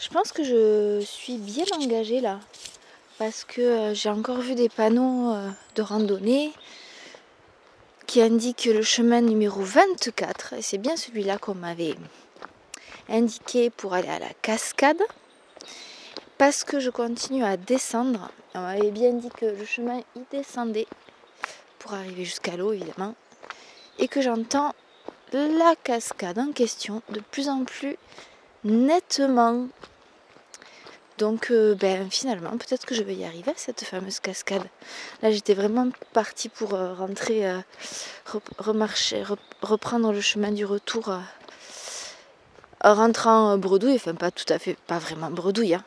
Je pense que je suis bien engagée là. Parce que euh, j'ai encore vu des panneaux euh, de randonnée qui indiquent le chemin numéro 24. Et c'est bien celui-là qu'on m'avait indiqué pour aller à la cascade. Parce que je continue à descendre. On m'avait bien dit que le chemin y descendait pour arriver jusqu'à l'eau évidemment. Et que j'entends la cascade en question de plus en plus nettement. Donc euh, ben, finalement, peut-être que je vais y arriver à cette fameuse cascade. Là, j'étais vraiment partie pour euh, rentrer, euh, remarcher, reprendre le chemin du retour en rentrant bredouille. Enfin, pas tout à fait, pas vraiment bredouille, hein,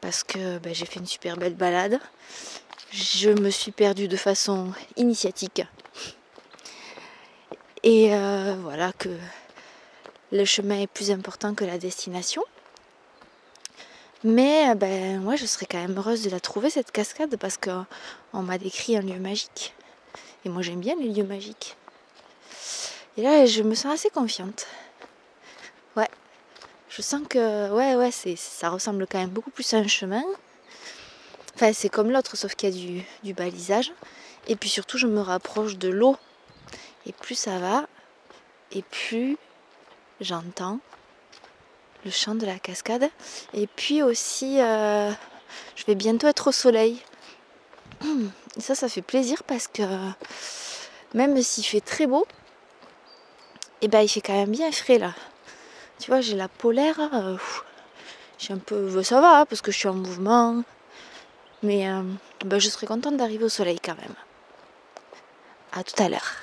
parce que ben, j'ai fait une super belle balade. Je me suis perdue de façon initiatique. Et voilà que le chemin est plus important que la destination. Mais ben, moi, je serais quand même heureuse de la trouver, cette cascade, parce qu'on m'a décrit un lieu magique. Et moi, j'aime bien les lieux magiques. Et là, je me sens assez confiante. Ouais. Je sens que, ouais, ouais, c'est, ça ressemble quand même beaucoup plus à un chemin. Enfin, c'est comme l'autre, sauf qu'il y a du balisage. Et puis surtout, je me rapproche de l'eau. Et plus ça va, et plus j'entends le chant de la cascade. Et puis aussi, euh, je vais bientôt être au soleil. Et ça, ça fait plaisir parce que même s'il fait très beau, et eh ben il fait quand même bien frais là. Tu vois, j'ai la polaire. Euh, j'ai un peu. Ça va, parce que je suis en mouvement. Mais ben, je serais contente d'arriver au soleil quand même. À tout à l'heure.